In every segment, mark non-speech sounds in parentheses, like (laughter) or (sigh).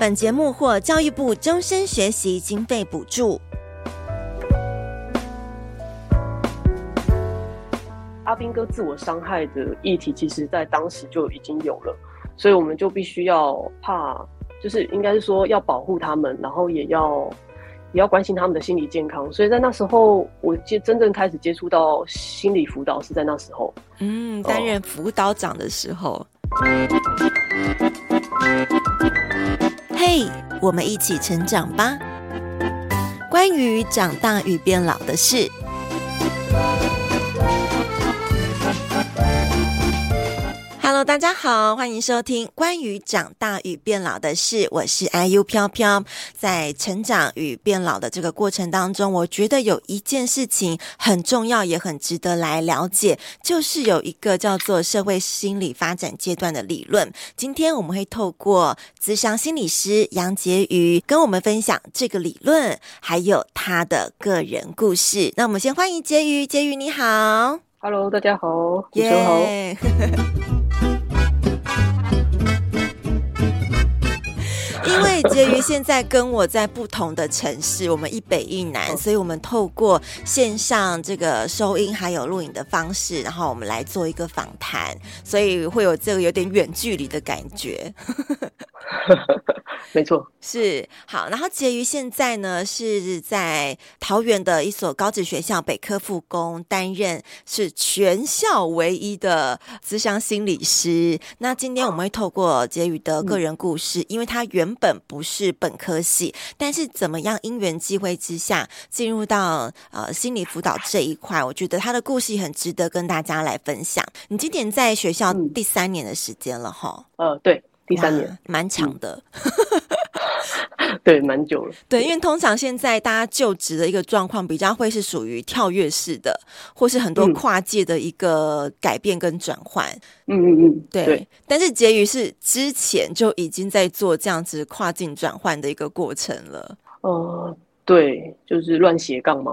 本节目获教育部终身学习经费补助。阿兵哥自我伤害的议题，其实在当时就已经有了，所以我们就必须要怕，就是应该是说要保护他们，然后也要也要关心他们的心理健康。所以在那时候，我接真正开始接触到心理辅导是在那时候。嗯，担任辅导长的时候。嘿，我们一起成长吧。关于长大与变老的事。大家好，欢迎收听关于长大与变老的事。我是 IU 飘飘。在成长与变老的这个过程当中，我觉得有一件事情很重要，也很值得来了解，就是有一个叫做社会心理发展阶段的理论。今天我们会透过咨商心理师杨婕妤跟我们分享这个理论，还有他的个人故事。那我们先欢迎婕妤，婕妤你好，Hello，大家好，你好。(laughs) 因为婕妤现在跟我在不同的城市，我们一北一南，所以我们透过线上这个收音还有录影的方式，然后我们来做一个访谈，所以会有这个有点远距离的感觉。(laughs) 没错，是好。然后婕妤现在呢是在桃园的一所高职学校北科复工，担任是全校唯一的咨商心理师。那今天我们会透过婕妤的个人故事，嗯、因为她原本不是本科系，但是怎么样因缘际会之下进入到呃心理辅导这一块，我觉得她的故事很值得跟大家来分享。你今年在学校第三年的时间了哈？呃，对。第三年蛮长的，嗯、(laughs) 对，蛮久了。对，因为通常现在大家就职的一个状况，比较会是属于跳跃式的，或是很多跨界的一个改变跟转换。嗯嗯嗯，对。对，但是婕妤是之前就已经在做这样子跨境转换的一个过程了。哦、呃。对，就是乱斜杠嘛，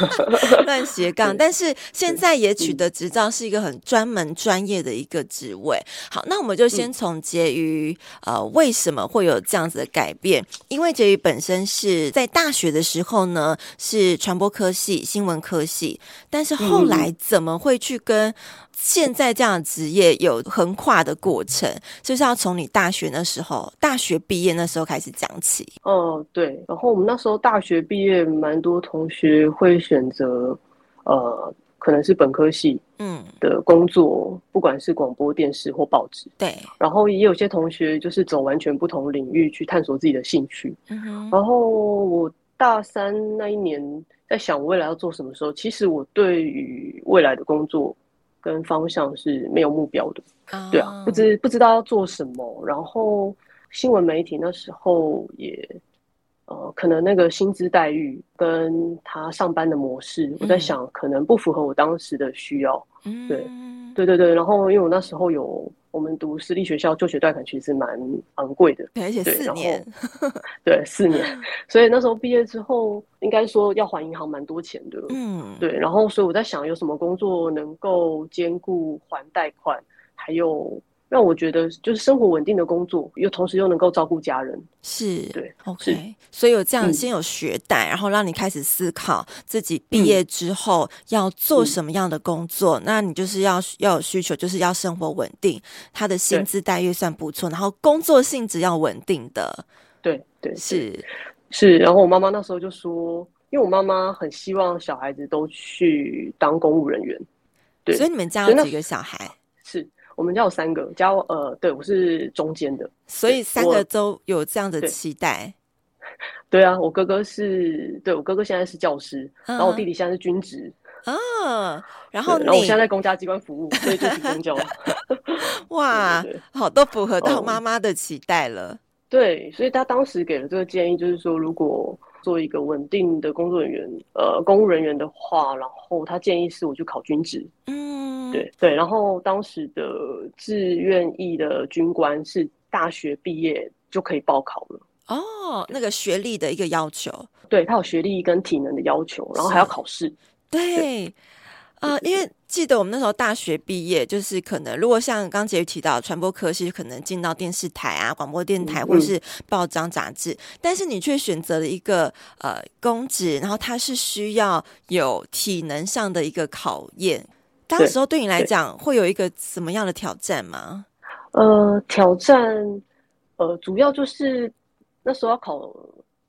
(laughs) 乱斜杠。(laughs) 但是现在也取得执照，是一个很专门专业的一个职位。好，那我们就先从婕妤呃，为什么会有这样子的改变？因为婕妤本身是在大学的时候呢，是传播科系、新闻科系，但是后来怎么会去跟现在这样的职业有横跨的过程，就是要从你大学那时候，大学毕业那时候开始讲起。哦，对。然后我们那时候大学毕业，蛮多同学会选择，呃，可能是本科系，嗯，的工作，嗯、不管是广播电视或报纸。对。然后也有些同学就是走完全不同领域去探索自己的兴趣。嗯。然后我大三那一年在想未来要做什么时候，其实我对于未来的工作。跟方向是没有目标的，oh. 对啊，不知不知道要做什么。然后新闻媒体那时候也，呃，可能那个薪资待遇跟他上班的模式，嗯、我在想可能不符合我当时的需要。嗯，对，对对对。然后因为我那时候有。我们读私立学校，就学贷款其实蛮昂贵的，而且四年，对，四年，(laughs) 所以那时候毕业之后，应该说要还银行蛮多钱的，嗯，对，然后所以我在想，有什么工作能够兼顾还贷款，还有。让我觉得就是生活稳定的工作，又同时又能够照顾家人，是对，OK 是。所以有这样先有学贷，嗯、然后让你开始思考自己毕业之后要做什么样的工作。嗯、那你就是要要有需求，就是要生活稳定，他的薪资待遇算不错，然后工作性质要稳定的。对对，对是是。然后我妈妈那时候就说，因为我妈妈很希望小孩子都去当公务人员，对。所以你们家有几个小孩？是。我们家有三个，家呃，对，我是中间的，所以三个都有这样的期待。(laughs) 对，啊，我哥哥是，对，我哥哥现在是教师，啊、然后我弟弟现在是军职啊，然后然后我现在在公家机关服务，所以就是公教。(laughs) 哇，对对对好，都符合到妈妈的期待了。嗯、对，所以他当时给了这个建议，就是说，如果做一个稳定的工作人员，呃，公务人员的话，然后他建议是我去考军职。嗯。对对，然后当时的志愿役的军官是大学毕业就可以报考了哦，那个学历的一个要求，对，他有学历跟体能的要求，然后还要考试。对，啊，因为婕记得我们那时候大学毕业，就是可能如果像刚婕妤提到传播科系，可能进到电视台啊、广播电台或是报章杂志，嗯、但是你却选择了一个呃公职，然后它是需要有体能上的一个考验。当时候对你来讲会有一个什么样的挑战吗？呃，挑战呃，主要就是那时候要考。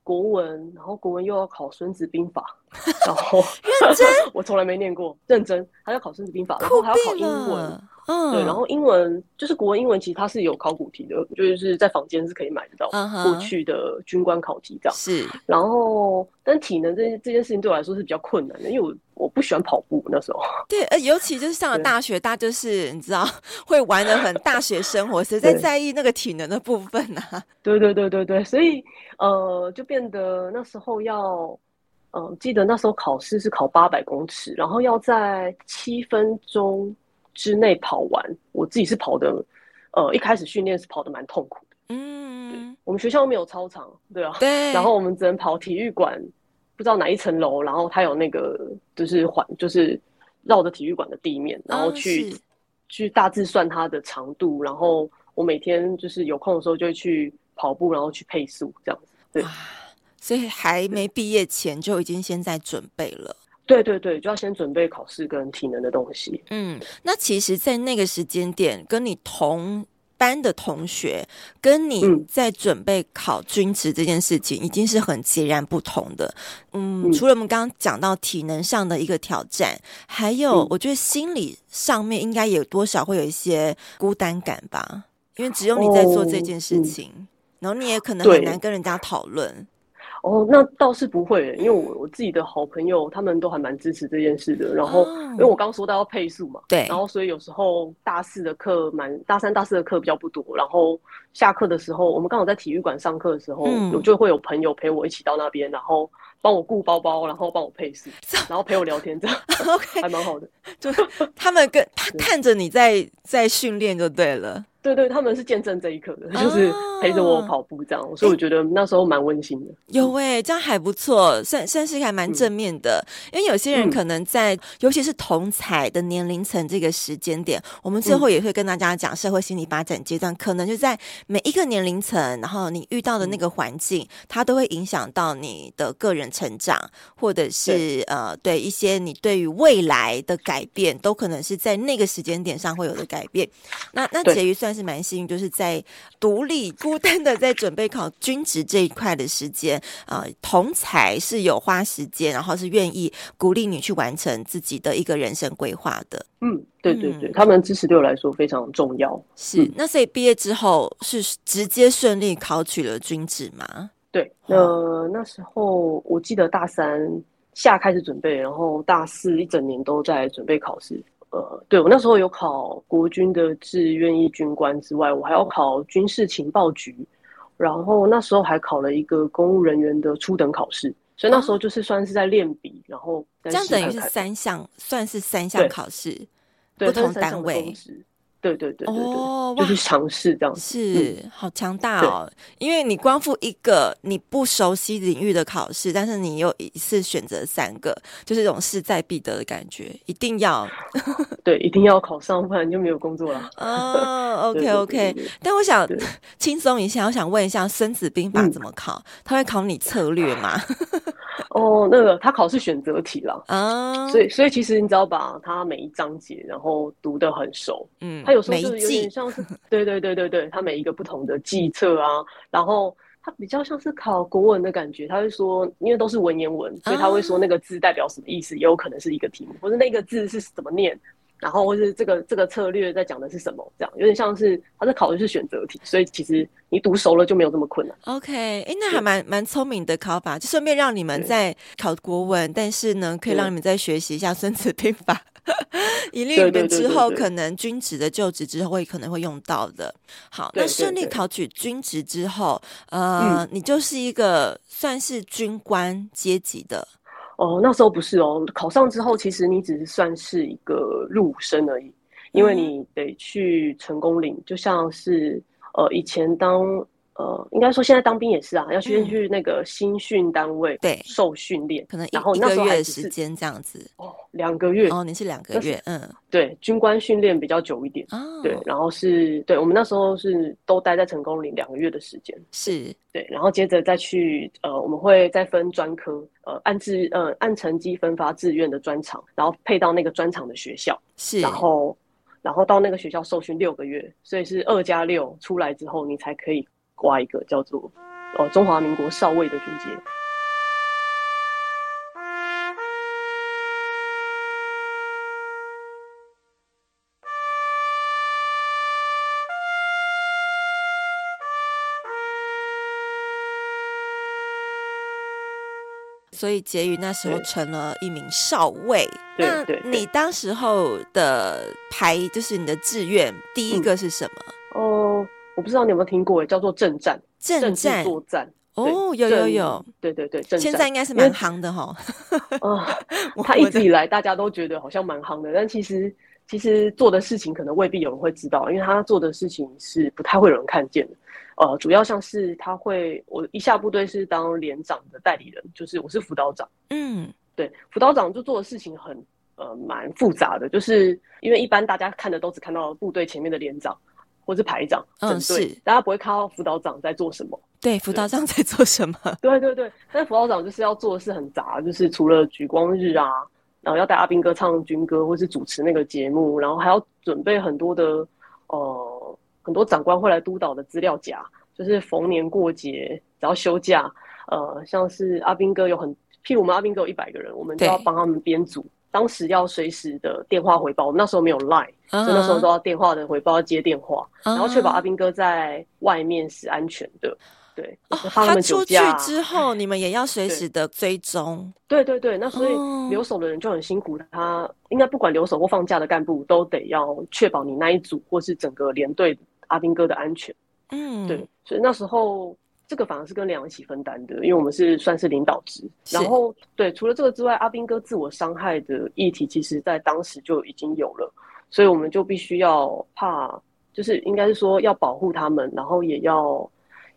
国文，然后国文又要考《孙子兵法》，(laughs) 然后认真，(laughs) 我从来没念过，认真还要考《孙子兵法》，然后还要考英文，嗯，对，然后英文就是国文、英文，其实它是有考古题的，就是在坊间是可以买得到过去的军官考题这样。是，然后但体能这这件事情对我来说是比较困难的，因为我。我不喜欢跑步那时候，对，呃，尤其就是上了大学，大家就是你知道会玩的很，大学生活谁在在意那个体能的部分啊？(laughs) 对对对对对，所以呃，就变得那时候要，嗯、呃，记得那时候考试是考八百公尺，然后要在七分钟之内跑完。我自己是跑的，呃，一开始训练是跑的蛮痛苦的。嗯，我们学校没有操场，对啊，对，然后我们只能跑体育馆。不知道哪一层楼，然后它有那个就是环，就是绕着体育馆的地面，然后去、哦、去大致算它的长度，然后我每天就是有空的时候就会去跑步，然后去配速这样子。对，所以还没毕业前就已经先在准备了。对对对，就要先准备考试跟体能的东西。嗯，那其实，在那个时间点，跟你同。班的同学跟你在准备考军职这件事情，已经是很截然不同的。嗯，嗯，除了我们刚刚讲到体能上的一个挑战，还有我觉得心理上面应该有多少会有一些孤单感吧？因为只有你在做这件事情，哦嗯、然后你也可能很难跟人家讨论。哦，那倒是不会，因为我我自己的好朋友他们都还蛮支持这件事的。然后，哦、因为我刚刚说到要配速嘛，对，然后所以有时候大四的课蛮，大三、大四的课比较不多。然后下课的时候，我们刚好在体育馆上课的时候，嗯、我就会有朋友陪我一起到那边，然后帮我顾包包，然后帮我配速，(laughs) 然后陪我聊天，这样 (laughs) OK 还蛮好的。就他们跟他 (laughs) 看着你在在训练就对了。对对，他们是见证这一刻的，就是陪着我跑步这样，所以我觉得那时候蛮温馨的。有哎，这样还不错，算算是还蛮正面的。因为有些人可能在，尤其是同彩的年龄层这个时间点，我们最后也会跟大家讲，社会心理发展阶段，可能就在每一个年龄层，然后你遇到的那个环境，它都会影响到你的个人成长，或者是呃，对一些你对于未来的改变，都可能是在那个时间点上会有的改变。那那婕妤算是蛮幸运，就是在独立孤单的在准备考军职这一块的时间啊、呃，同才是有花时间，然后是愿意鼓励你去完成自己的一个人生规划的。嗯，对对对，嗯、他们支持对我来说非常重要。是，嗯、那所以毕业之后是直接顺利考取了军职吗？对，呃，那时候我记得大三下开始准备，然后大四一整年都在准备考试。呃，对，我那时候有考国军的志愿役军官之外，我还要考军事情报局，然后那时候还考了一个公务人员的初等考试，所以那时候就是算是在练笔，然后这样等于是三项，算是三项考试，不同单位。对对对对对，哦、就是尝试这样子，是、嗯、好强大哦！因为你光复一个你不熟悉领域的考试，但是你又一次选择三个，就是这种势在必得的感觉，一定要 (laughs) 对，一定要考上，不然就没有工作了。(laughs) 哦，OK OK，但我想轻松一下，我想问一下《孙子兵法》怎么考？嗯、他会考你策略吗？(laughs) 哦，那个他考试选择题了啊，所以所以其实你只要把他每一章节然后读得很熟，嗯，他有时候就是有点像是，对对对对对，他每一个不同的计策啊，然后他比较像是考国文的感觉，他会说，因为都是文言文，所以他会说那个字代表什么意思，也有可能是一个题目，或者那个字是怎么念。然后或是这个这个策略在讲的是什么？这样有点像是他在考的是选择题，所以其实你读熟了就没有这么困难。OK，哎，那还蛮蛮聪明的考法，就顺便让你们在考国文，但是呢，可以让你们再学习一下《孙子兵法》，以利你们之后可能军职的就职之后会可能会用到的。好，那顺利考取军职之后，呃，你就是一个算是军官阶级的。哦，那时候不是哦，考上之后，其实你只是算是一个入伍生而已，因为你得去成功岭，就像是呃以前当呃，应该说现在当兵也是啊，要先去那个新训单位对。受训练，可能一然后一个月的时间这样子哦，两个月。哦，你是两个月，嗯，对，军官训练比较久一点哦，对，然后是对我们那时候是都待在成功岭两个月的时间，是。对，然后接着再去呃，我们会再分专科，呃，按志呃按成绩分发志愿的专场，然后配到那个专场的学校，是，然后然后到那个学校受训六个月，所以是二加六出来之后，你才可以。挂一个叫做“哦中华民国少尉”的军阶，所以婕妤那时候成了一名少尉。对，那你当时候的排就是你的志愿第一个是什么？呃我不知道你有没有听过，叫做政战，政战作战哦，有有有，对对对，现在应该是蛮夯的哈。(laughs) 啊，他一直以来大家都觉得好像蛮夯的，但其实其实做的事情可能未必有人会知道，因为他做的事情是不太会有人看见的。呃，主要像是他会，我一下部队是当连长的代理人，就是我是辅导长。嗯，对，辅导长就做的事情很呃蛮复杂的，就是因为一般大家看的都只看到部队前面的连长。或是排长，嗯，是，大家不会看到辅导长在做什么。对，辅导长在做什么？(laughs) 对对对，但是辅导长就是要做的事很杂，就是除了举光日啊，然后要带阿兵哥唱军歌，或是主持那个节目，然后还要准备很多的呃很多长官会来督导的资料夹，就是逢年过节只要休假，呃，像是阿兵哥有很，譬如我们阿兵哥有一百个人，我们就要帮他们编组。当时要随时的电话回报，我们那时候没有 Line，、uh -huh. 所以那时候都要电话的回报，要接电话，uh -huh. 然后确保阿兵哥在外面是安全的。对，哦、他们出去之后，(laughs) 你们也要随时的追踪。对对对，那所以留守的人就很辛苦，他应该不管留守或放假的干部都得要确保你那一组或是整个连队阿兵哥的安全。嗯，对，所以那时候。这个反而是跟连长一起分担的，因为我们是算是领导职。然后，对，除了这个之外，阿兵哥自我伤害的议题，其实在当时就已经有了，所以我们就必须要怕，就是应该是说要保护他们，然后也要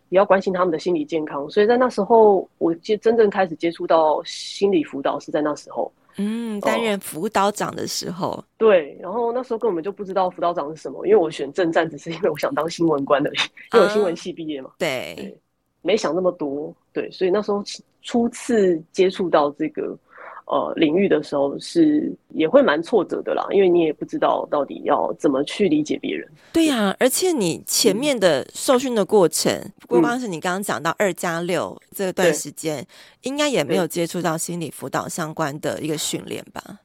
也要关心他们的心理健康。所以在那时候，我接真正开始接触到心理辅导是在那时候。嗯，担任辅导长的时候、哦，对，然后那时候根本就不知道辅导长是什么，因为我选政战只是因为我想当新闻官的，因为我新闻系毕业嘛。对没想那么多，对，所以那时候初次接触到这个呃领域的时候，是也会蛮挫折的啦，因为你也不知道到底要怎么去理解别人。对呀、啊，而且你前面的受训的过程，不光是你刚刚讲到二加六这段时间，应该也没有接触到心理辅导相关的一个训练吧？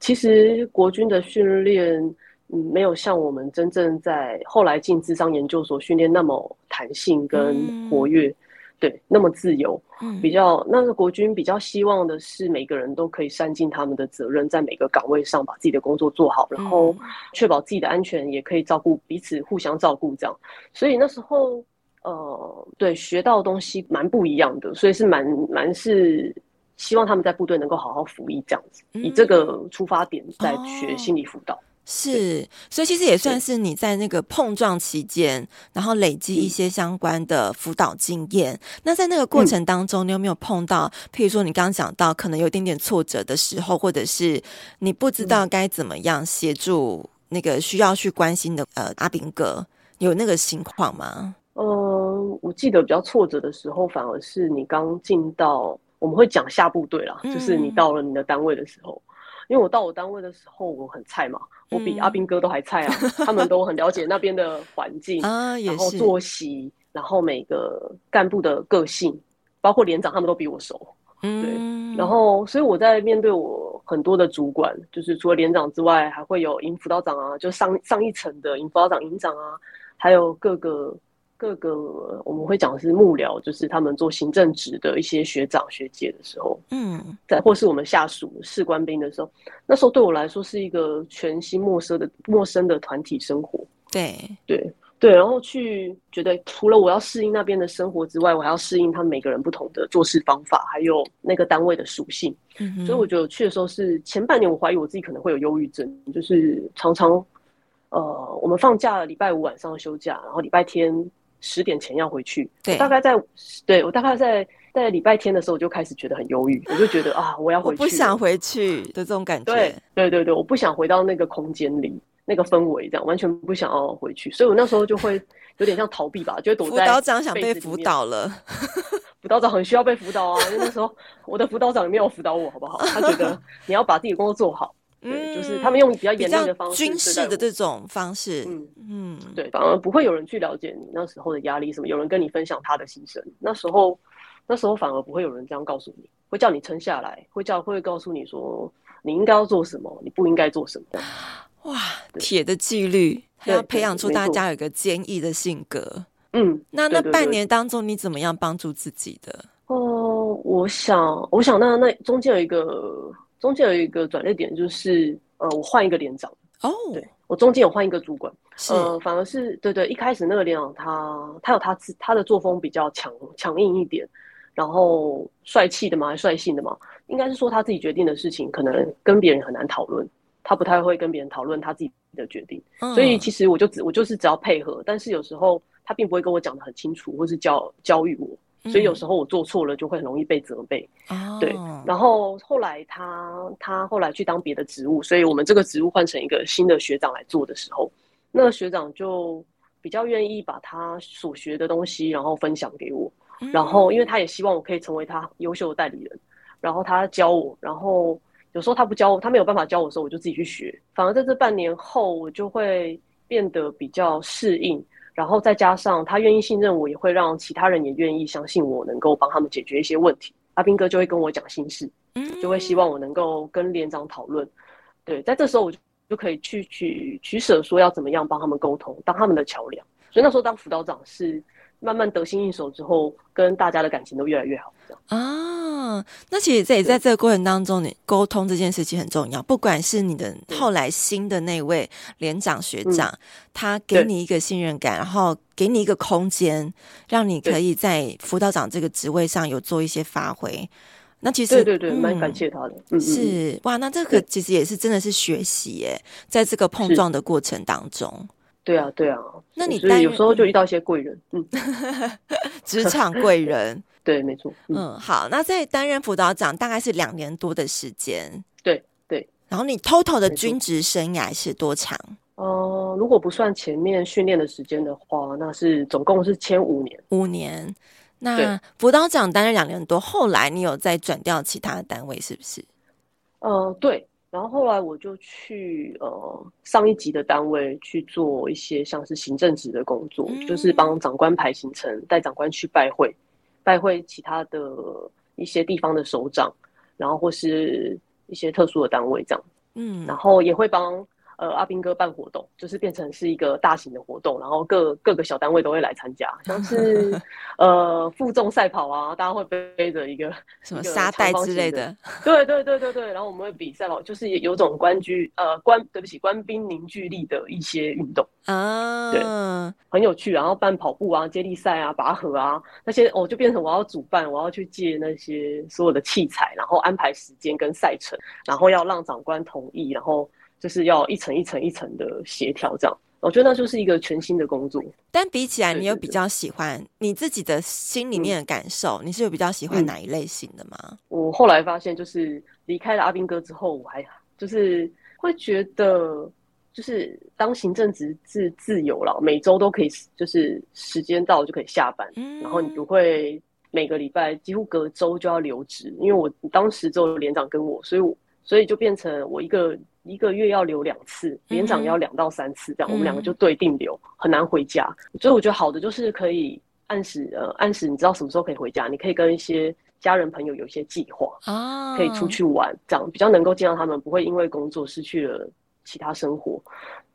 其实国军的训练。嗯，没有像我们真正在后来进智商研究所训练那么弹性跟活跃，嗯、对，那么自由。嗯，比较那个国军比较希望的是每个人都可以善尽他们的责任，在每个岗位上把自己的工作做好，然后确保自己的安全，也可以照顾彼此，互相照顾这样。所以那时候，呃，对，学到的东西蛮不一样的，所以是蛮蛮是希望他们在部队能够好好服役这样子，以这个出发点在学心理辅导。哦是，所以其实也算是你在那个碰撞期间，然后累积一些相关的辅导经验。那在那个过程当中，你有没有碰到，譬如说你刚刚讲到可能有一点点挫折的时候，或者是你不知道该怎么样协助那个需要去关心的呃阿炳哥，有那个情况吗？嗯、呃，我记得比较挫折的时候，反而是你刚进到，我们会讲下部队啦，就是你到了你的单位的时候。因为我到我单位的时候，我很菜嘛，我比阿斌哥都还菜啊。嗯、他们都很了解那边的环境 (laughs) 啊，然后作息，然后每个干部的个性，包括连长，他们都比我熟。嗯，对。然后，所以我在面对我很多的主管，就是除了连长之外，还会有营辅导长啊，就上上一层的营辅导长、营长啊，还有各个。各个我们会讲的是幕僚，就是他们做行政职的一些学长学姐的时候，嗯，在或是我们下属士官兵的时候，那时候对我来说是一个全新陌生的陌生的团体生活。对对对，然后去觉得除了我要适应那边的生活之外，我还要适应他们每个人不同的做事方法，还有那个单位的属性。嗯，所以我觉得去的时候是前半年，我怀疑我自己可能会有忧郁症，就是常常呃，我们放假了礼拜五晚上休假，然后礼拜天。十点前要回去。对，大概在对我大概在在礼拜天的时候，我就开始觉得很忧郁，我就觉得啊，我要回去，我不想回去的这种感觉。对对对对，我不想回到那个空间里，那个氛围，这样完全不想要回去，所以我那时候就会 (laughs) 有点像逃避吧，就会躲在。辅导长想被辅导了。辅导长很需要被辅导啊，因为那时候我的辅导长也没有辅导我，好不好？他觉得 (laughs) 你要把自己的工作做好，对，嗯、就是他们用比较严厉的方式，军事的这种方式，嗯嗯，对，反而不会有人去了解你那时候的压力什么，有人跟你分享他的心声，那时候那时候反而不会有人这样告诉你，会叫你撑下来，会叫会告诉你说你应该要做什么，你不应该做什么。哇，铁的纪律，还要培养出大家有一个坚毅的性格。嗯，那那半年当中，你怎么样帮助自己的？哦、呃，我想，我想那，那那中间有一个，中间有一个转捩点，就是呃，我换一个连长。哦，对，我中间有换一个主管，呃，反而是对对，一开始那个连长他他有他自他的作风比较强强硬一点，然后帅气的嘛，还率性的嘛，应该是说他自己决定的事情，可能跟别人很难讨论，他不太会跟别人讨论他自己的决定，嗯、所以其实我就只我就是只要配合，但是有时候。他并不会跟我讲的很清楚，或是教教育我，所以有时候我做错了就会很容易被责备。嗯、对，然后后来他他后来去当别的职务，所以我们这个职务换成一个新的学长来做的时候，那个学长就比较愿意把他所学的东西然后分享给我，然后因为他也希望我可以成为他优秀的代理人，然后他教我，然后有时候他不教我，他没有办法教我的时候，我就自己去学。反而在这半年后，我就会变得比较适应。然后再加上他愿意信任我，也会让其他人也愿意相信我能够帮他们解决一些问题。阿斌哥就会跟我讲心事，就会希望我能够跟连长讨论。对，在这时候我就就可以去去取舍，说要怎么样帮他们沟通，当他们的桥梁。所以那时候当辅导长是。慢慢得心应手之后，跟大家的感情都越来越好。啊，那其实这也在这个过程当中，你沟通这件事情很重要。不管是你的后来新的那位连长学长，嗯、他给你一个信任感，然后给你一个空间，让你可以在辅导长这个职位上有做一些发挥。那其实对对对，蛮、嗯、感谢他的。嗯、是哇，那这个其实也是真的是学习耶，在这个碰撞的过程当中。对啊，对啊，那你所以有时候就遇到一些贵人，嗯，(laughs) 职场贵人，(laughs) 对，没错，嗯，嗯，好，那在担任辅导长大概是两年多的时间，对对，然后你 total 的军职生涯是多长？呃，如果不算前面训练的时间的话，那是总共是签五年，五年。那辅导长担任两年多，后来你有再转调其他的单位，是不是？呃，对。然后后来我就去呃上一级的单位去做一些像是行政职的工作，嗯、就是帮长官排行程，带长官去拜会，拜会其他的一些地方的首长，然后或是一些特殊的单位这样。嗯，然后也会帮。呃，阿兵哥办活动，就是变成是一个大型的活动，然后各各个小单位都会来参加，像是 (laughs) 呃负重赛跑啊，大家会背着一个 (laughs) 什么沙袋之类的，对对对对对，然后我们会比赛跑，就是有种官居呃官对不起官兵凝聚力的一些运动啊，对，很有趣，然后办跑步啊、接力赛啊、拔河啊那些，哦就变成我要主办，我要去借那些所有的器材，然后安排时间跟赛程，然后要让长官同意，然后。就是要一层一层一层的协调，这样，我觉得那就是一个全新的工作。但比起来，你有比较喜欢你自己的心里面的感受？嗯、你是有比较喜欢哪一类型的吗？嗯、我后来发现，就是离开了阿兵哥之后，我还就是会觉得，就是当行政职自自由了，每周都可以，就是时间到就可以下班，嗯、然后你不会每个礼拜几乎隔周就要留职，因为我当时只有连长跟我，所以我所以就变成我一个。一个月要留两次，连长要两到三次，这样、嗯、我们两个就对定留，很难回家。所以我觉得好的就是可以按时，呃，按时你知道什么时候可以回家，你可以跟一些家人朋友有一些计划啊，可以出去玩，这样比较能够见到他们，不会因为工作失去了其他生活。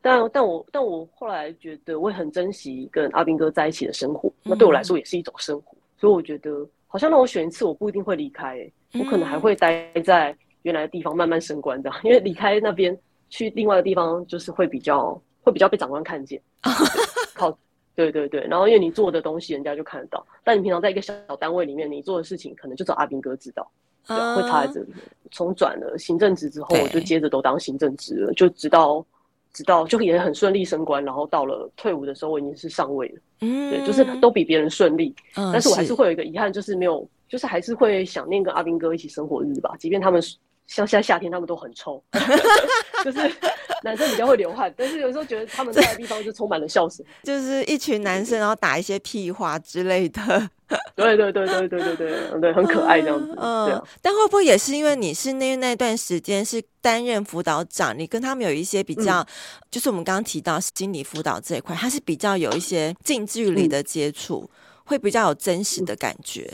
但但我但我后来觉得，我也很珍惜跟阿斌哥在一起的生活，那对我来说也是一种生活。嗯、所以我觉得，好像让我选一次，我不一定会离开、欸，我可能还会待在。原来的地方慢慢升官这样，(laughs) 因为离开那边去另外的地方，就是会比较会比较被长官看见。(laughs) 好，对对对，然后因为你做的东西，人家就看得到。但你平常在一个小单位里面，你做的事情可能就找阿兵哥知道，对，会差在这里。从转了行政职之后，我就接着都当行政职了，就直到直到就也很顺利升官，然后到了退伍的时候，我已经是上位了。嗯，对，就是都比别人顺利。嗯，但是我还是会有一个遗憾，就是没有，就是还是会想念跟阿兵哥一起生活日吧。即便他们像现在夏天，他们都很臭，(laughs) 就是男生比较会流汗，但是有时候觉得他们在的地方就充满了笑声，(laughs) 就是一群男生，然后打一些屁话之类的。(laughs) 对对对对对对对对，很可爱这样子。嗯。但会不会也是因为你是那那段时间是担任辅导长，你跟他们有一些比较，嗯、就是我们刚刚提到心理辅导这一块，它是比较有一些近距离的接触，嗯、会比较有真实的感觉。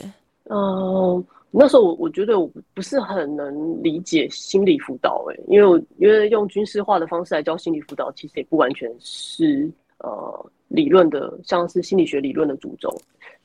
嗯。嗯那时候我我觉得我不是很能理解心理辅导，诶，因为我因为用军事化的方式来教心理辅导，其实也不完全是呃理论的，像是心理学理论的主轴。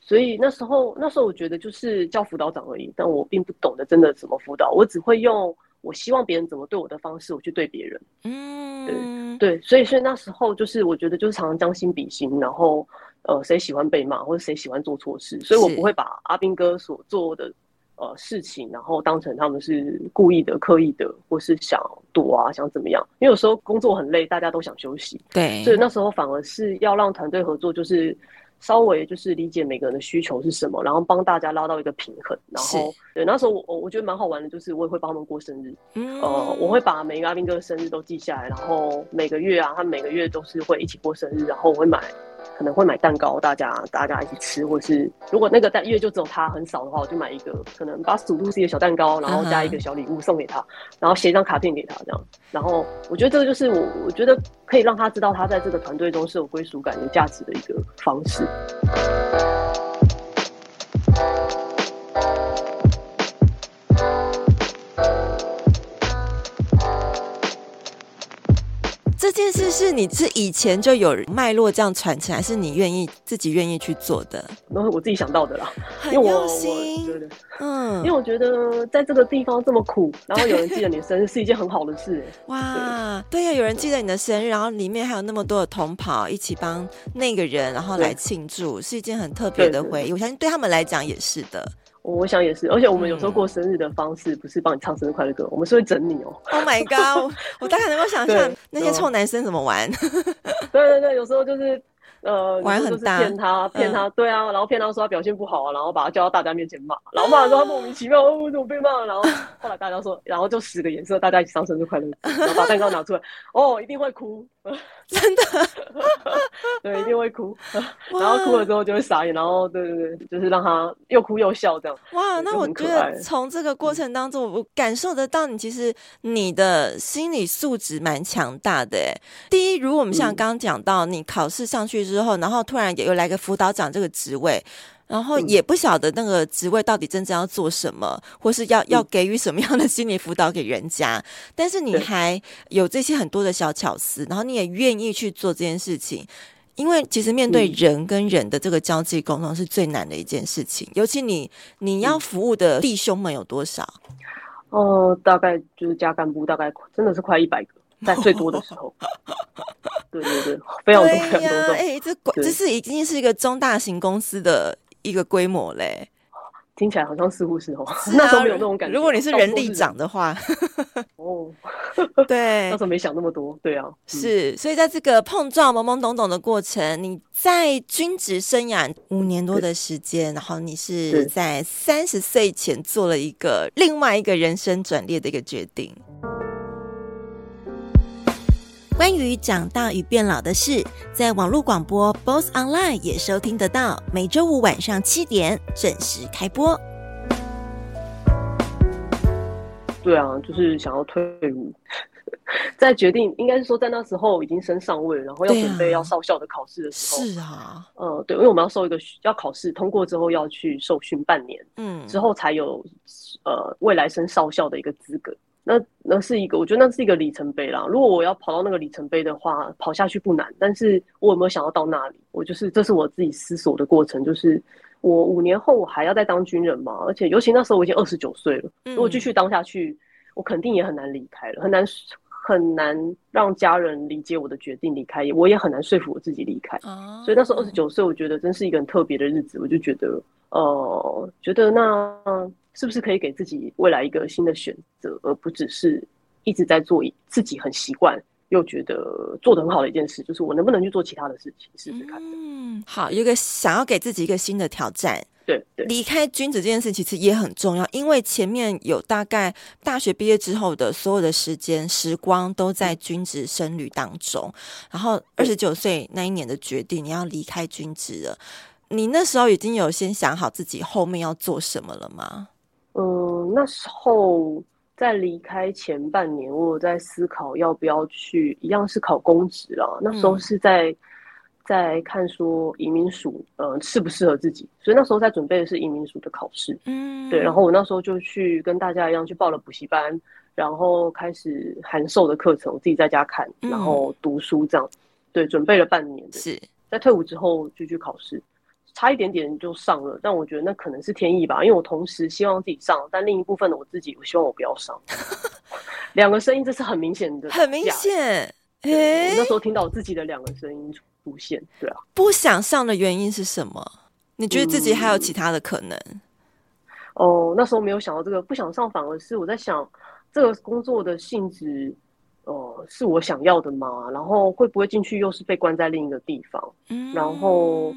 所以那时候那时候我觉得就是叫辅导长而已，但我并不懂得真的怎么辅导，我只会用我希望别人怎么对我的方式，我去对别人。嗯，对对，所以所以那时候就是我觉得就是常常将心比心，然后呃谁喜欢被骂或者谁喜欢做错事，所以我不会把阿兵哥所做的。呃，事情，然后当成他们是故意的、刻意的，或是想躲啊，想怎么样？因为有时候工作很累，大家都想休息。对，所以那时候反而是要让团队合作，就是稍微就是理解每个人的需求是什么，然后帮大家拉到一个平衡。然后，对，那时候我我觉得蛮好玩的，就是我也会帮他们过生日。嗯，呃，我会把每个阿兵哥的生日都记下来，然后每个月啊，他们每个月都是会一起过生日，然后我会买。可能会买蛋糕，大家大家一起吃，或是如果那个蛋因为就只有他很少的话，我就买一个可能八十五度 C 的小蛋糕，然后加一个小礼物送给他，然后写一张卡片给他这样。然后我觉得这个就是我我觉得可以让他知道他在这个团队中是有归属感、有价值的一个方式。这件事是你是以前就有脉络这样传承，还是你愿意自己愿意去做的？那是我自己想到的啦，很用心。嗯，因为我觉得在这个地方这么苦，然后有人记得你的生日是一件很好的事。(laughs) 哇，对呀，有人记得你的生日，然后里面还有那么多的同袍一起帮那个人，然后来庆祝，是一件很特别的回忆。我相信对他们来讲也是的。我想也是，而且我们有时候过生日的方式不是帮你唱生日快乐歌，嗯、我们是会整你哦。Oh my god！我大概能够想象那些臭男生怎么玩。(laughs) 对对对，有时候就是。呃，玩很大，骗他，骗他，对啊，然后骗他说他表现不好啊，然后把他叫到大家面前骂，然后骂的时候他莫名其妙，哦，为什么被骂了？然后后来大家说，然后就使个颜色，大家一起唱生日快乐，然后把蛋糕拿出来，哦，一定会哭，(laughs) 真的，(laughs) 对，一定会哭，(laughs) 然后哭了之后就会傻眼，然后对对对，就是让他又哭又笑这样。哇，那我觉得从这个过程当中，我感受得到你其实你的心理素质蛮强大的。哎，第一，如果我们像刚刚讲到，你考试上去。之后，然后突然又来个辅导长这个职位，然后也不晓得那个职位到底真正要做什么，或是要要给予什么样的心理辅导给人家。但是你还有这些很多的小巧思，然后你也愿意去做这件事情，因为其实面对人跟人的这个交际沟通是最难的一件事情，尤其你你要服务的弟兄们有多少？哦、呃，大概就是加干部，大概真的是快一百个。在最多的时候，(laughs) 对对对，非常多非常多。哎、欸，这这是已经是一个中大型公司的一个规模嘞。听起来好像似乎是哦，是啊、(laughs) 那时候没有那种感觉。如果你是人力长的话，哦，(laughs) 对，(laughs) 那时候没想那么多。对啊，是。所以在这个碰撞懵懵懂懂的过程，你在军职生涯五年多的时间，然后你是在三十岁前做了一个另外一个人生转捩的一个决定。关于长大与变老的事，在网络广播 BOSS Online 也收听得到。每周五晚上七点准时开播。对啊，就是想要退伍，(laughs) 在决定应该是说在那时候已经升上位，然后要准备要少校的考试的时候。是啊，呃，对，因为我们要受一个要考试，通过之后要去受训半年，嗯，之后才有呃未来升少校的一个资格。那那是一个，我觉得那是一个里程碑啦。如果我要跑到那个里程碑的话，跑下去不难。但是我有没有想要到那里？我就是这是我自己思索的过程。就是我五年后我还要再当军人嘛？而且尤其那时候我已经二十九岁了，如果继续当下去，我肯定也很难离开了，很难很难让家人理解我的决定离开，我也很难说服我自己离开。所以那时候二十九岁，我觉得真是一个很特别的日子。我就觉得，呃，觉得那。是不是可以给自己未来一个新的选择，而不只是一直在做自己很习惯又觉得做的很好的一件事，就是我能不能去做其他的事情试试看。嗯，好，有一个想要给自己一个新的挑战。对对，离开君子这件事其实也很重要，因为前面有大概大学毕业之后的所有的时间时光都在君子生旅当中，然后二十九岁那一年的决定，你要离开君子了。你那时候已经有先想好自己后面要做什么了吗？嗯，那时候在离开前半年，我有在思考要不要去，一样是考公职了。那时候是在。嗯在看说移民署呃适不适合自己，所以那时候在准备的是移民署的考试，嗯，对，然后我那时候就去跟大家一样去报了补习班，然后开始函授的课程，我自己在家看，然后读书这样，嗯、对，准备了半年，是。在退伍之后就去考试，差一点点就上了，但我觉得那可能是天意吧，因为我同时希望自己上，但另一部分的我自己我希望我不要上，(laughs) 两个声音这是很明显的，很明显，我那时候听到我自己的两个声音。出现对啊，不想上的原因是什么？你觉得自己还有其他的可能？嗯、哦，那时候没有想到这个，不想上反而是我在想，这个工作的性质，哦，是我想要的吗？然后会不会进去又是被关在另一个地方？嗯，然后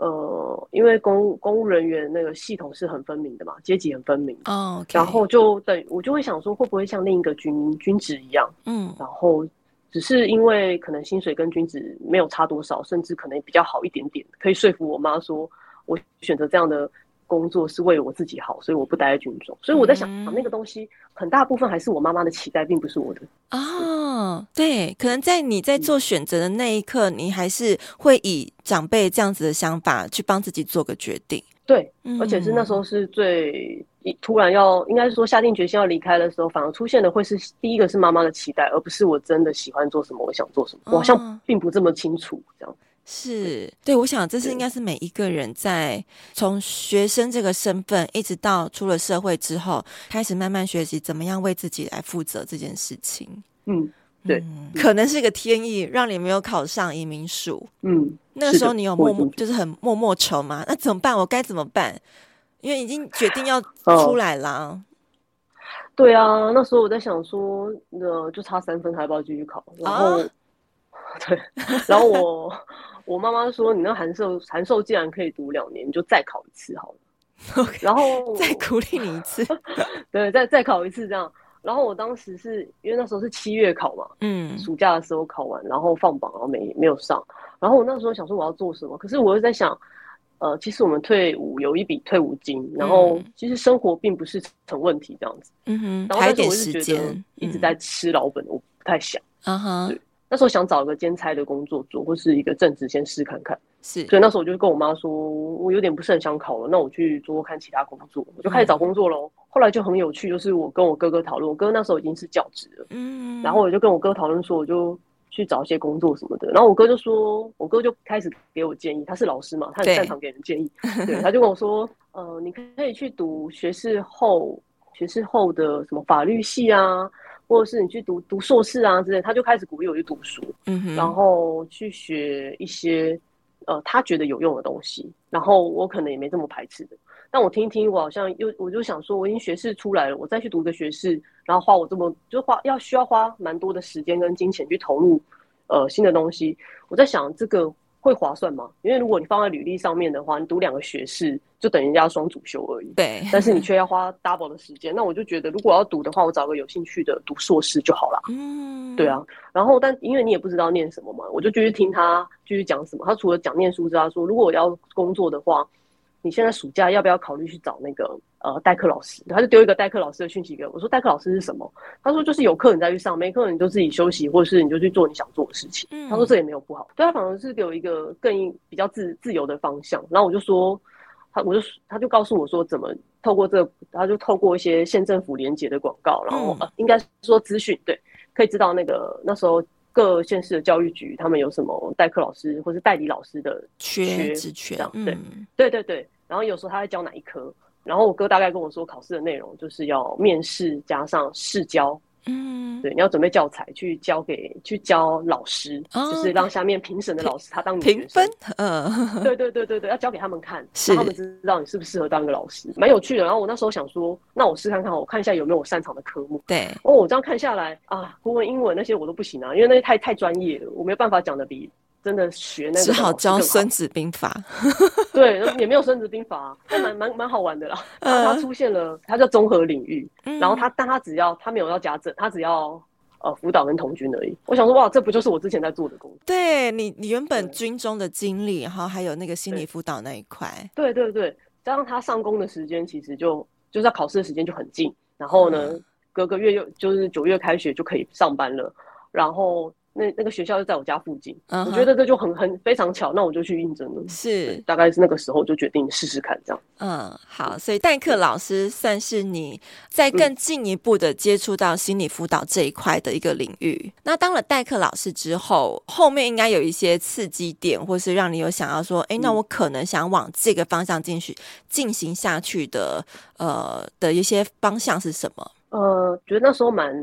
呃，因为公公务人员那个系统是很分明的嘛，阶级很分明。哦，okay、然后就等我就会想说，会不会像另一个军军职一样？嗯，然后。只是因为可能薪水跟君子没有差多少，甚至可能比较好一点点，可以说服我妈说，我选择这样的工作是为了我自己好，所以我不待在军中。所以我在想，嗯、那个东西很大部分还是我妈妈的期待，并不是我的。哦，对，可能在你在做选择的那一刻，嗯、你还是会以长辈这样子的想法去帮自己做个决定。对，而且是那时候是最。突然要，应该是说下定决心要离开的时候，反而出现的会是第一个是妈妈的期待，而不是我真的喜欢做什么，我想做什么，我好像并不这么清楚。这样是对，我想这是应该是每一个人在从学生这个身份，一直到出了社会之后，开始慢慢学习怎么样为自己来负责这件事情。嗯，对，可能是一个天意让你没有考上移民署。嗯，那个时候你有默默就是很默默愁吗？那怎么办？我该怎么办？因为已经决定要 (laughs) 出来了。哦，对啊，那时候我在想说，呃，就差三分，还要不要继续考？然后，啊、对，然后我我妈妈说，你那函授函授既然可以读两年，你就再考一次好了。(laughs) Okay, 然后 (laughs) 再鼓励你一次，(laughs) 对，再再考一次这样。然后我当时是因为那时候是七月考嘛，嗯，暑假的时候考完，然后放榜，然后没没有上。然后我那时候想说我要做什么，可是我又在想。呃，其实我们退伍有一笔退伍金，然后其实生活并不是成问题这样子。嗯哼，然后但是我是觉得一直在吃老本，我不太想。啊哈，对，那时候想找一个兼差的工作做，或是一个正职先试看看。是，所以那时候我就跟我妈说，我有点不是很想考了，那我去做做看其他工作，我就开始找工作喽。后来就很有趣，就是我跟我哥哥讨论，我哥那时候已经是教职了。嗯，然后我就跟我哥讨论说，我就。去找一些工作什么的，然后我哥就说，我哥就开始给我建议，他是老师嘛，他很擅长给人建议，(laughs) 对，对，他就跟我说，呃，你可以去读学士后，学士后的什么法律系啊，或者是你去读读硕士啊之类，他就开始鼓励我去读书，然后去学一些呃他觉得有用的东西，然后我可能也没这么排斥的。但我听一听，我好像又我就想说，我已经学士出来了，我再去读个学士，然后花我这么就花要需要花蛮多的时间跟金钱去投入，呃，新的东西。我在想这个会划算吗？因为如果你放在履历上面的话，你读两个学士就等于人家双主修而已。对，但是你却要花 double 的时间。那我就觉得，如果要读的话，我找个有兴趣的读硕士就好了。嗯，对啊。然后，但因为你也不知道念什么嘛，我就继续听他继续讲什么。他除了讲念书之外，说如果我要工作的话。你现在暑假要不要考虑去找那个呃代课老师？他就丢一个代课老师的讯息给我，我说代课老师是什么？他说就是有课你再去上，没课你就自己休息，或者是你就去做你想做的事情。嗯、他说这也没有不好，对他反而是给我一个更比较自自由的方向。然后我就说他，我就他就告诉我说怎么透过这个，他就透过一些县政府连结的广告，然后、嗯呃、应该说资讯对，可以知道那个那时候各县市的教育局他们有什么代课老师或是代理老师的缺职缺这样，对、嗯、对对对。然后有时候他在教哪一科，然后我哥大概跟我说考试的内容就是要面试加上试教嗯，对，你要准备教材去教给去教老师，哦、就是让下面评审的老师他当你评分，嗯，(laughs) 对对对对对，要教给他们看，让他们知道你适不适合当一个老师，蛮有趣的。然后我那时候想说，那我试看看，我看一下有没有我擅长的科目。对，哦，我这样看下来啊，国文、英文那些我都不行啊，因为那些太太专业了，我没有办法讲的比。真的学那个，只好教《孙子兵法》。(laughs) 对，也没有《孙子兵法》，但蛮蛮蛮好玩的啦。(laughs) 他出现了，他叫综合领域。然后他，但他只要他没有要家政，他只要呃辅导跟童军而已。我想说，哇，这不就是我之前在做的工作？对你，你原本军中的经历，然后还有那个心理辅导那一块。对对对，加上他上工的时间，其实就就是要考试的时间就很近。然后呢，隔个月又就是九月开学就可以上班了。然后。那那个学校就在我家附近，uh huh. 我觉得这就很很非常巧，那我就去应征了。是，大概是那个时候就决定试试看这样。嗯，好，所以代课老师算是你在更进一步的接触到心理辅导这一块的一个领域。嗯、那当了代课老师之后，后面应该有一些刺激点，或是让你有想要说，哎、欸，那我可能想往这个方向进去进行下去的，呃，的一些方向是什么？呃，觉得那时候蛮。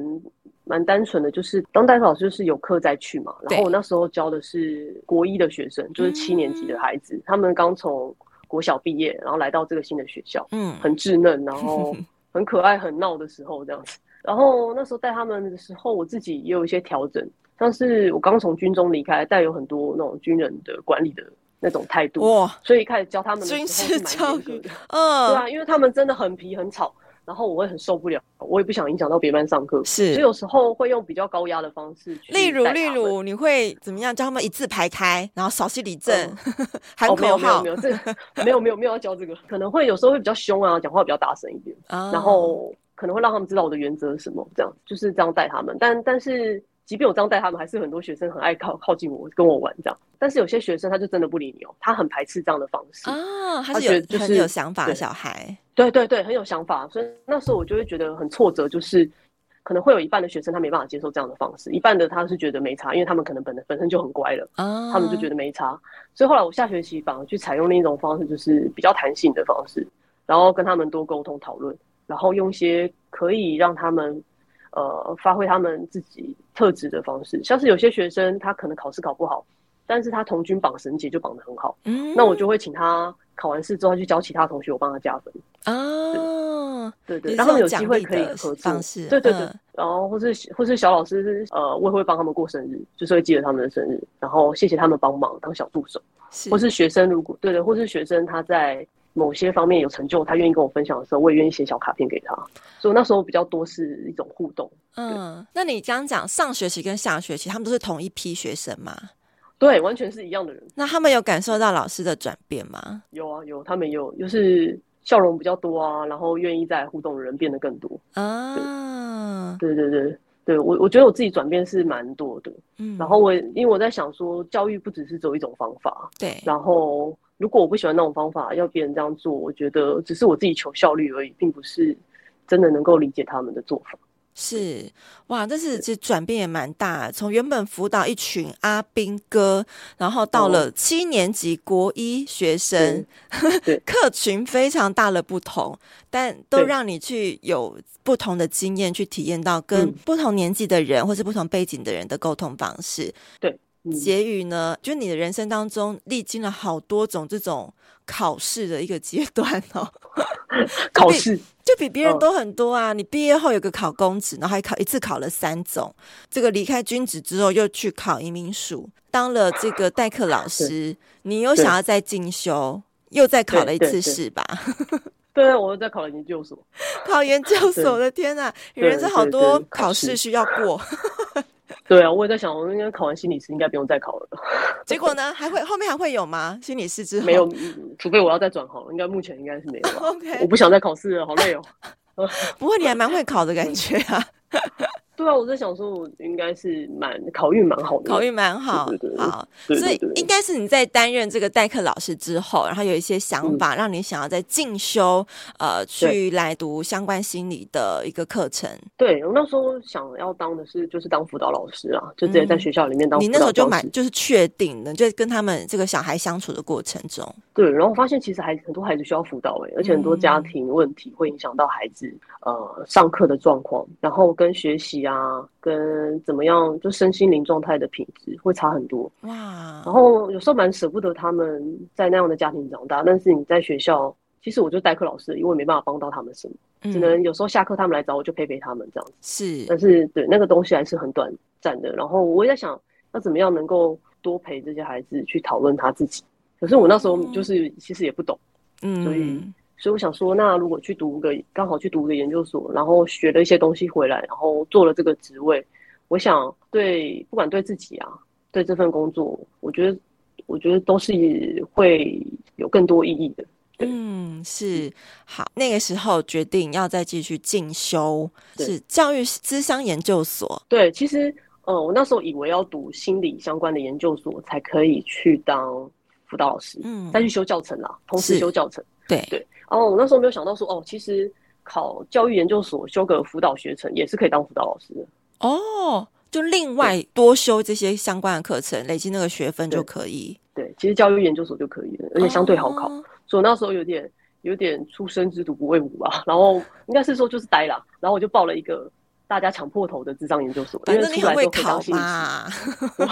蛮单纯的，就是当代课老师就是有课再去嘛。然后我那时候教的是国一的学生，就是七年级的孩子，嗯、他们刚从国小毕业，然后来到这个新的学校，嗯，很稚嫩，然后 (laughs) 很可爱、很闹的时候这样子。然后那时候带他们的时候，我自己也有一些调整，像是我刚从军中离开，带有很多那种军人的管理的那种态度，哇，所以一开始教他们的时候是蛮严格的，嗯，对啊，因为他们真的很皮很吵。然后我会很受不了，我也不想影响到别班上课，是，所以有时候会用比较高压的方式去。例如，例如你会怎么样教他们一字排开，然后稍息立正，喊口号？没有，没有，没有这个，没有，没有，没有要教这个，可能会有时候会比较凶啊，讲话比较大声一点，然后可能会让他们知道我的原则是什么，这样就是这样带他们。但但是，即便我这样带他们，还是很多学生很爱靠靠近我，跟我玩这样。但是有些学生他就真的不理你哦，他很排斥这样的方式啊，他是有就是很有想法的小孩。对对对，很有想法，所以那时候我就会觉得很挫折，就是可能会有一半的学生他没办法接受这样的方式，一半的他是觉得没差，因为他们可能本本身就很乖了啊，他们就觉得没差。所以后来我下学期反而去采用另一种方式，就是比较弹性的方式，然后跟他们多沟通讨论，然后用一些可以让他们呃发挥他们自己特质的方式，像是有些学生他可能考试考不好，但是他同军绑绳结就绑得很好，嗯，那我就会请他。考完试之后去教其他同学，我帮他加分哦。对对，然后有机会可以合作，对对对。然后或是或是小老师，呃，我也会帮他们过生日，就是会记得他们的生日，然后谢谢他们帮忙当小助手。或是学生如果对对，或是学生他在某些方面有成就，他愿意跟我分享的时候，我也愿意写小卡片给他。所以那时候比较多是一种互动。嗯，那你刚刚讲上学期跟下学期，他们都是同一批学生吗？对，完全是一样的人。那他们有感受到老师的转变吗？有啊，有，他们有，就是笑容比较多啊，然后愿意在互动的人变得更多啊。对对对对，我我觉得我自己转变是蛮多的。嗯，然后我因为我在想说，教育不只是只有一种方法。对。然后如果我不喜欢那种方法，要别人这样做，我觉得只是我自己求效率而已，并不是真的能够理解他们的做法。是。哇，但是其实转变也蛮大，从原本辅导一群阿兵哥，然后到了七年级国一学生，(laughs) 客群非常大的不同，但都让你去有不同的经验，去体验到跟不同年纪的人或是不同背景的人的沟通方式。对，结语呢，就你的人生当中历经了好多种这种考试的一个阶段哦，(laughs) 考试。就比别人多很多啊！你毕业后有个考公职，然后还考一次考了三种。这个离开军职之后，又去考移民署，当了这个代课老师。你又想要再进修，又再考了一次试吧？(laughs) 对，我又在 (laughs) 考研究所。考研究所的天哪，人生好多考试需要过。对啊，我也在想，我应该考完心理师，应该不用再考了。(laughs) 结果呢？还会后面还会有吗？心理师之后没有，除非我要再转行，应该目前应该是没有。(laughs) OK，我不想再考试了，好累哦。(laughs) 不过你还蛮会考的感觉啊。对啊，我在想说，我应该是蛮考运蛮好的，考运蛮好，好，所以应该是你在担任这个代课老师之后，然后有一些想法，让你想要在进修，呃，去来读相关心理的一个课程。对，我那时候想要当的是，就是当辅导老师啊，就直接在学校里面当。你那时候就蛮就是确定的，就跟他们这个小孩相处的过程中，对，然后发现其实还很多孩子需要辅导哎，而且很多家庭问题会影响到孩子呃上课的状况，然后跟学习。啊，跟怎么样就身心灵状态的品质会差很多。哇！然后有时候蛮舍不得他们在那样的家庭长大，但是你在学校，其实我就代课老师，因为没办法帮到他们什么，嗯、只能有时候下课他们来找我就陪陪他们这样子。是，但是对那个东西还是很短暂的。然后我也在想，要怎么样能够多陪这些孩子去讨论他自己。可是我那时候就是其实也不懂，嗯，所以。所以我想说，那如果去读个刚好去读个研究所，然后学了一些东西回来，然后做了这个职位，我想对不管对自己啊，对这份工作，我觉得我觉得都是会有更多意义的。嗯，是好。那个时候决定要再继续进修，是教育资商研究所。对，其实呃，我那时候以为要读心理相关的研究所才可以去当辅导老师，嗯，再去修教程啦，同时修教程。对对。哦，我那时候没有想到说，哦，其实考教育研究所修个辅导学程也是可以当辅导老师的。哦，就另外多修这些相关的课程，累积那个学分就可以。对，其实教育研究所就可以了，而且相对好考。哦、所以我那时候有点有点初生之犊不畏虎吧，然后应该是说就是呆了，然后我就报了一个大家抢破头的智障研究所，反正你很会考嘛。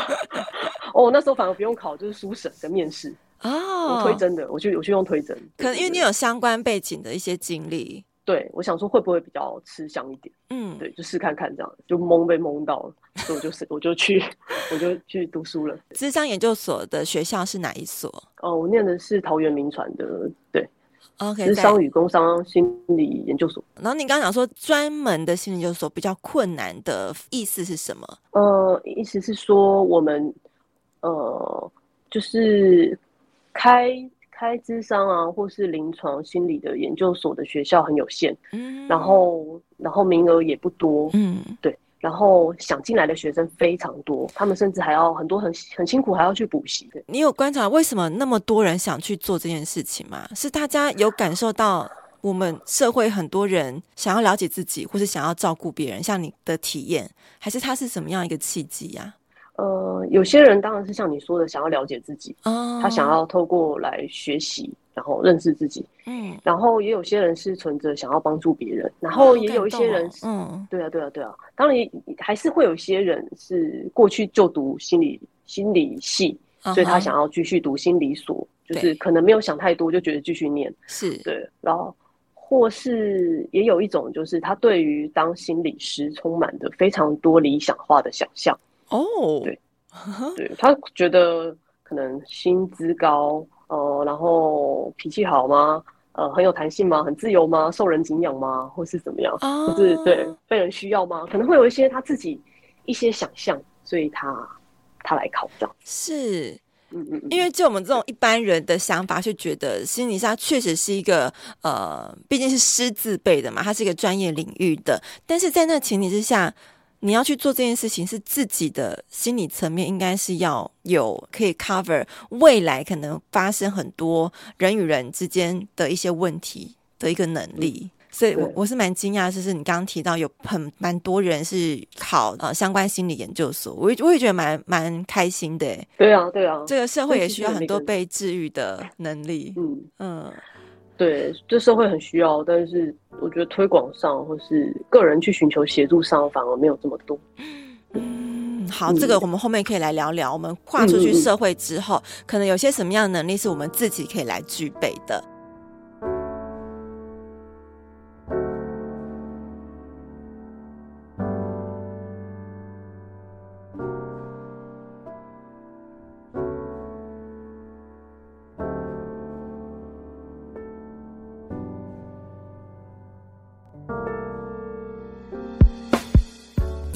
(laughs) 哦，那时候反而不用考，就是书审跟面试。哦，我推真的，我去我去用推甄，可能因为你有相关背景的一些经历，对，我想说会不会比较吃香一点？嗯，对，就试看看这样，就蒙被蒙到了，所以我就是我就去 (laughs) 我就去读书了。智商研究所的学校是哪一所？哦，我念的是桃园铭传的，对，OK，是商与工商心理研究所。然后你刚刚讲说专门的心理研究所比较困难的意思是什么？呃，意思是说我们呃就是。开开智商啊，或是临床心理的研究所的学校很有限，嗯，然后然后名额也不多，嗯，对，然后想进来的学生非常多，他们甚至还要很多很很辛苦，还要去补习。你有观察为什么那么多人想去做这件事情吗？是大家有感受到我们社会很多人想要了解自己，或是想要照顾别人，像你的体验，还是它是什么样一个契机呀？呃，有些人当然是像你说的，想要了解自己，哦、他想要透过来学习，然后认识自己，嗯，然后也有些人是存着想要帮助别人，然后也有一些人是，哦、嗯，对啊，对啊，对啊，当然还是会有一些人是过去就读心理心理系，嗯、所以他想要继续读心理所，嗯、就是可能没有想太多，就觉得继续念，是。对，然后或是也有一种就是他对于当心理师充满的非常多理想化的想象。哦，oh. 对，对，他觉得可能薪资高，呃，然后脾气好吗？呃，很有弹性吗？很自由吗？受人敬仰吗？或是怎么样？或、oh. 是对被人需要吗？可能会有一些他自己一些想象，所以他他来考这样。是，嗯嗯，因为就我们这种一般人的想法，是觉得心理上确实是一个呃，毕竟是师字辈的嘛，它是一个专业领域的，但是在那情提之下。你要去做这件事情，是自己的心理层面应该是要有可以 cover 未来可能发生很多人与人之间的一些问题的一个能力。嗯、所以我，我我是蛮惊讶，就是你刚刚提到有很蛮多人是考呃相关心理研究所，我也我也觉得蛮蛮开心的。对啊，对啊，这个社会也需要很多被治愈的能力。嗯嗯。嗯对，这社会很需要，但是我觉得推广上或是个人去寻求协助上，反而没有这么多。嗯，好，嗯、这个我们后面可以来聊聊。我们跨出去社会之后，可能有些什么样的能力是我们自己可以来具备的。